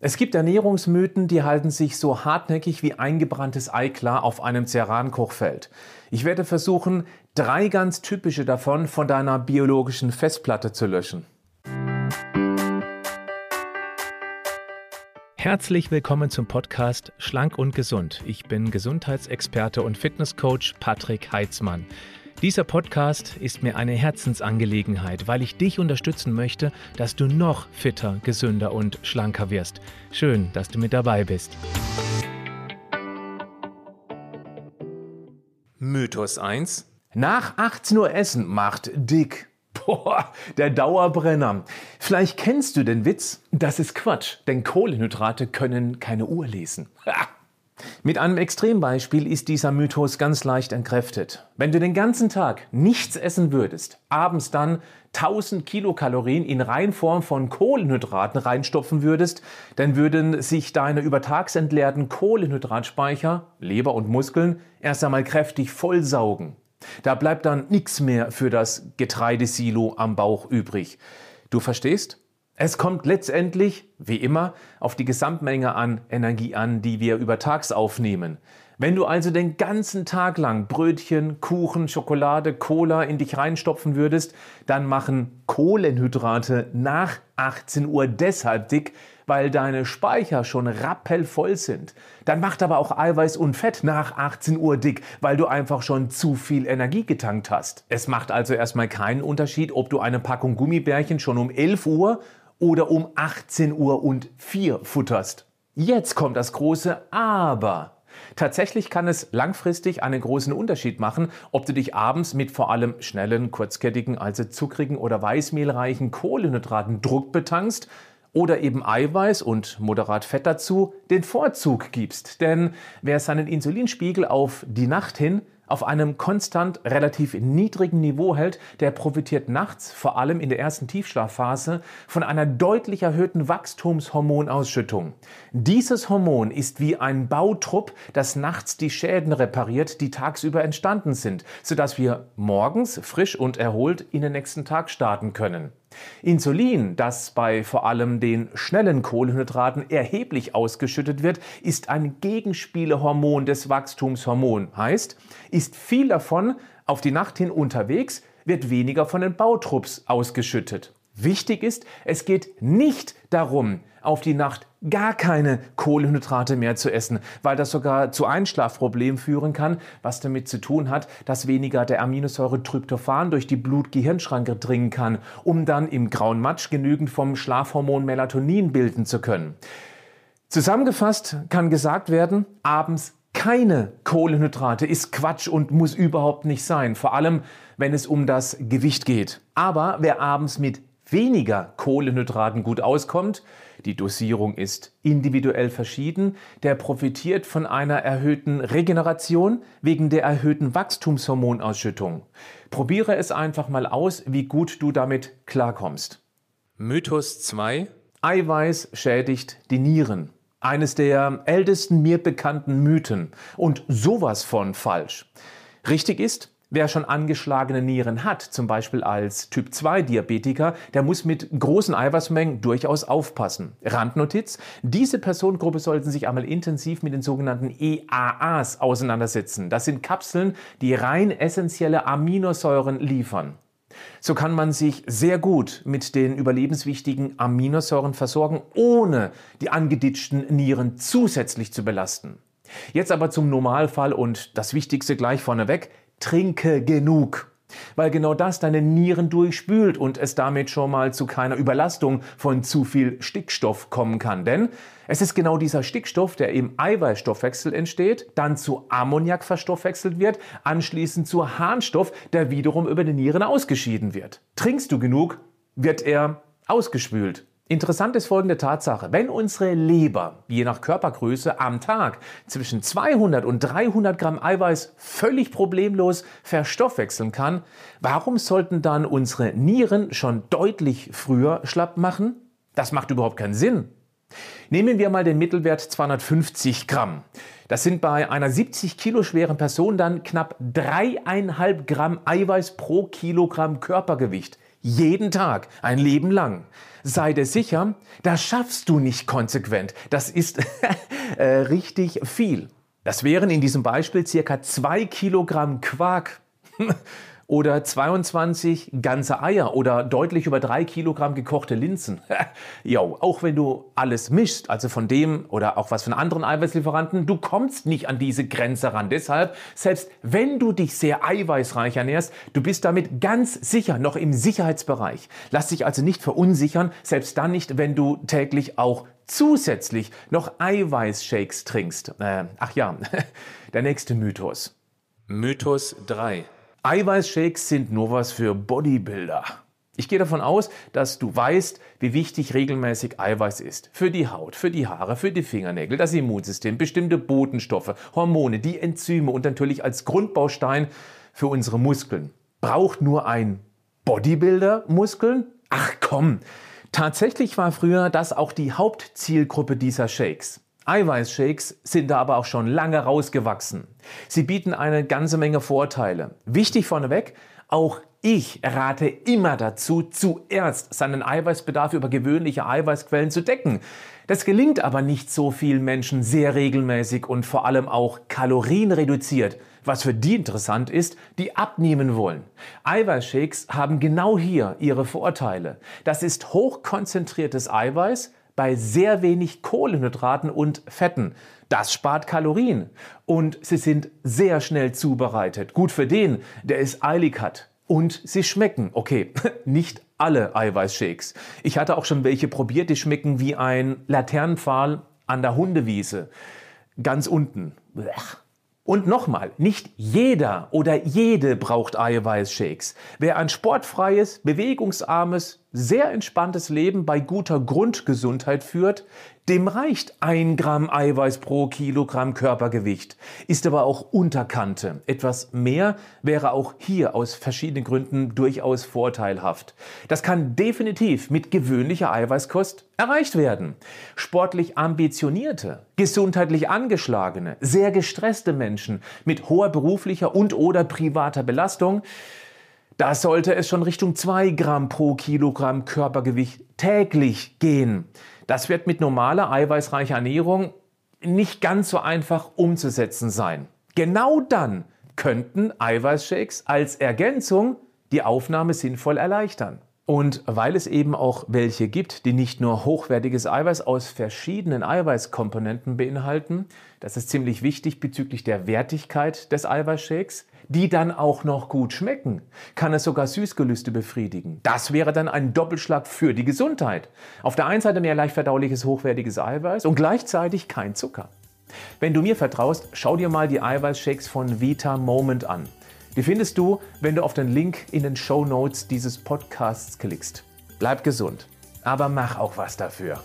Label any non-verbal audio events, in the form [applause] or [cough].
Es gibt Ernährungsmythen, die halten sich so hartnäckig wie eingebranntes Ei klar auf einem Ceran-Kochfeld. Ich werde versuchen, drei ganz typische davon von deiner biologischen Festplatte zu löschen. Herzlich willkommen zum Podcast Schlank und Gesund. Ich bin Gesundheitsexperte und Fitnesscoach Patrick Heitzmann. Dieser Podcast ist mir eine Herzensangelegenheit, weil ich dich unterstützen möchte, dass du noch fitter, gesünder und schlanker wirst. Schön, dass du mit dabei bist. Mythos 1. Nach 18 Uhr essen macht dick. Boah, der Dauerbrenner. Vielleicht kennst du den Witz, das ist Quatsch, denn Kohlenhydrate können keine Uhr lesen. Mit einem Extrembeispiel ist dieser Mythos ganz leicht entkräftet. Wenn du den ganzen Tag nichts essen würdest, abends dann 1000 Kilokalorien in Reinform von Kohlenhydraten reinstopfen würdest, dann würden sich deine übertags entleerten Kohlenhydratspeicher, Leber und Muskeln, erst einmal kräftig vollsaugen. Da bleibt dann nichts mehr für das Getreidesilo am Bauch übrig. Du verstehst? Es kommt letztendlich, wie immer, auf die Gesamtmenge an Energie an, die wir übertags aufnehmen. Wenn du also den ganzen Tag lang Brötchen, Kuchen, Schokolade, Cola in dich reinstopfen würdest, dann machen Kohlenhydrate nach 18 Uhr deshalb dick, weil deine Speicher schon rappelvoll sind. Dann macht aber auch Eiweiß und Fett nach 18 Uhr dick, weil du einfach schon zu viel Energie getankt hast. Es macht also erstmal keinen Unterschied, ob du eine Packung Gummibärchen schon um 11 Uhr oder um 18 Uhr und 4 futterst. Jetzt kommt das große Aber. Tatsächlich kann es langfristig einen großen Unterschied machen, ob du dich abends mit vor allem schnellen, kurzkettigen, also zuckrigen oder weißmehlreichen Kohlenhydraten Druck betankst oder eben Eiweiß und moderat Fett dazu den Vorzug gibst. Denn wer seinen Insulinspiegel auf die Nacht hin auf einem konstant relativ niedrigen Niveau hält, der profitiert nachts, vor allem in der ersten Tiefschlafphase, von einer deutlich erhöhten Wachstumshormonausschüttung. Dieses Hormon ist wie ein Bautrupp, das nachts die Schäden repariert, die tagsüber entstanden sind, sodass wir morgens frisch und erholt in den nächsten Tag starten können. Insulin, das bei vor allem den schnellen Kohlenhydraten erheblich ausgeschüttet wird, ist ein Gegenspielehormon des Wachstumshormons. Heißt, ist viel davon auf die Nacht hin unterwegs, wird weniger von den Bautrupps ausgeschüttet. Wichtig ist, es geht nicht darum, auf die Nacht gar keine Kohlenhydrate mehr zu essen, weil das sogar zu Einschlafproblemen führen kann, was damit zu tun hat, dass weniger der Aminosäure Tryptophan durch die Blut-Gehirnschranke dringen kann, um dann im grauen Matsch genügend vom Schlafhormon Melatonin bilden zu können. Zusammengefasst kann gesagt werden, abends keine Kohlenhydrate ist Quatsch und muss überhaupt nicht sein, vor allem wenn es um das Gewicht geht. Aber wer abends mit weniger Kohlenhydraten gut auskommt, die Dosierung ist individuell verschieden, der profitiert von einer erhöhten Regeneration wegen der erhöhten Wachstumshormonausschüttung. Probiere es einfach mal aus, wie gut du damit klarkommst. Mythos 2 Eiweiß schädigt die Nieren. Eines der ältesten mir bekannten Mythen und sowas von falsch. Richtig ist, Wer schon angeschlagene Nieren hat, zum Beispiel als Typ-2-Diabetiker, der muss mit großen Eiweißmengen durchaus aufpassen. Randnotiz, diese Personengruppe sollten sich einmal intensiv mit den sogenannten EAAs auseinandersetzen. Das sind Kapseln, die rein essentielle Aminosäuren liefern. So kann man sich sehr gut mit den überlebenswichtigen Aminosäuren versorgen, ohne die angeditschten Nieren zusätzlich zu belasten. Jetzt aber zum Normalfall und das Wichtigste gleich vorneweg trinke genug. Weil genau das deine Nieren durchspült und es damit schon mal zu keiner Überlastung von zu viel Stickstoff kommen kann. Denn es ist genau dieser Stickstoff, der im Eiweißstoffwechsel entsteht, dann zu Ammoniak verstoffwechselt wird, anschließend zu Harnstoff, der wiederum über die Nieren ausgeschieden wird. Trinkst du genug, wird er ausgespült. Interessant ist folgende Tatsache. Wenn unsere Leber, je nach Körpergröße, am Tag zwischen 200 und 300 Gramm Eiweiß völlig problemlos verstoffwechseln kann, warum sollten dann unsere Nieren schon deutlich früher schlapp machen? Das macht überhaupt keinen Sinn. Nehmen wir mal den Mittelwert 250 Gramm. Das sind bei einer 70 Kilo schweren Person dann knapp dreieinhalb Gramm Eiweiß pro Kilogramm Körpergewicht. Jeden Tag, ein Leben lang. Sei dir sicher, das schaffst du nicht konsequent. Das ist [laughs] äh, richtig viel. Das wären in diesem Beispiel circa zwei Kilogramm Quark. [laughs] oder 22 ganze Eier oder deutlich über drei Kilogramm gekochte Linsen. [laughs] jo, auch wenn du alles mischst, also von dem oder auch was von anderen Eiweißlieferanten, du kommst nicht an diese Grenze ran. Deshalb, selbst wenn du dich sehr eiweißreich ernährst, du bist damit ganz sicher noch im Sicherheitsbereich. Lass dich also nicht verunsichern, selbst dann nicht, wenn du täglich auch zusätzlich noch Eiweißshakes trinkst. Äh, ach ja, [laughs] der nächste Mythos. Mythos 3. Eiweißshakes sind nur was für Bodybuilder. Ich gehe davon aus, dass du weißt, wie wichtig regelmäßig Eiweiß ist. Für die Haut, für die Haare, für die Fingernägel, das Immunsystem, bestimmte Botenstoffe, Hormone, die Enzyme und natürlich als Grundbaustein für unsere Muskeln. Braucht nur ein Bodybuilder Muskeln? Ach komm! Tatsächlich war früher das auch die Hauptzielgruppe dieser Shakes. Eiweißshakes sind da aber auch schon lange rausgewachsen. Sie bieten eine ganze Menge Vorteile. Wichtig vorneweg, auch ich rate immer dazu, zuerst seinen Eiweißbedarf über gewöhnliche Eiweißquellen zu decken. Das gelingt aber nicht so vielen Menschen sehr regelmäßig und vor allem auch kalorienreduziert, was für die interessant ist, die abnehmen wollen. Eiweißshakes haben genau hier ihre Vorteile. Das ist hochkonzentriertes Eiweiß, bei sehr wenig Kohlenhydraten und Fetten. Das spart Kalorien und sie sind sehr schnell zubereitet. Gut für den, der es eilig hat. Und sie schmecken. Okay, [laughs] nicht alle Eiweißshakes. Ich hatte auch schon welche probiert, die schmecken wie ein Laternenpfahl an der Hundewiese. Ganz unten. Blech. Und nochmal, nicht jeder oder jede braucht Eiweißshakes. Wer ein sportfreies, bewegungsarmes, sehr entspanntes Leben bei guter Grundgesundheit führt, dem reicht ein Gramm Eiweiß pro Kilogramm Körpergewicht, ist aber auch Unterkante. Etwas mehr wäre auch hier aus verschiedenen Gründen durchaus vorteilhaft. Das kann definitiv mit gewöhnlicher Eiweißkost erreicht werden. Sportlich ambitionierte, gesundheitlich angeschlagene, sehr gestresste Menschen mit hoher beruflicher und oder privater Belastung da sollte es schon Richtung 2 Gramm pro Kilogramm Körpergewicht täglich gehen. Das wird mit normaler eiweißreicher Ernährung nicht ganz so einfach umzusetzen sein. Genau dann könnten Eiweißshakes als Ergänzung die Aufnahme sinnvoll erleichtern. Und weil es eben auch welche gibt, die nicht nur hochwertiges Eiweiß aus verschiedenen Eiweißkomponenten beinhalten, das ist ziemlich wichtig bezüglich der Wertigkeit des Eiweißshakes, die dann auch noch gut schmecken, kann es sogar Süßgelüste befriedigen. Das wäre dann ein Doppelschlag für die Gesundheit. Auf der einen Seite mehr leicht verdauliches, hochwertiges Eiweiß und gleichzeitig kein Zucker. Wenn du mir vertraust, schau dir mal die Eiweißshakes von Vita Moment an. Die findest du, wenn du auf den Link in den Show Notes dieses Podcasts klickst. Bleib gesund, aber mach auch was dafür.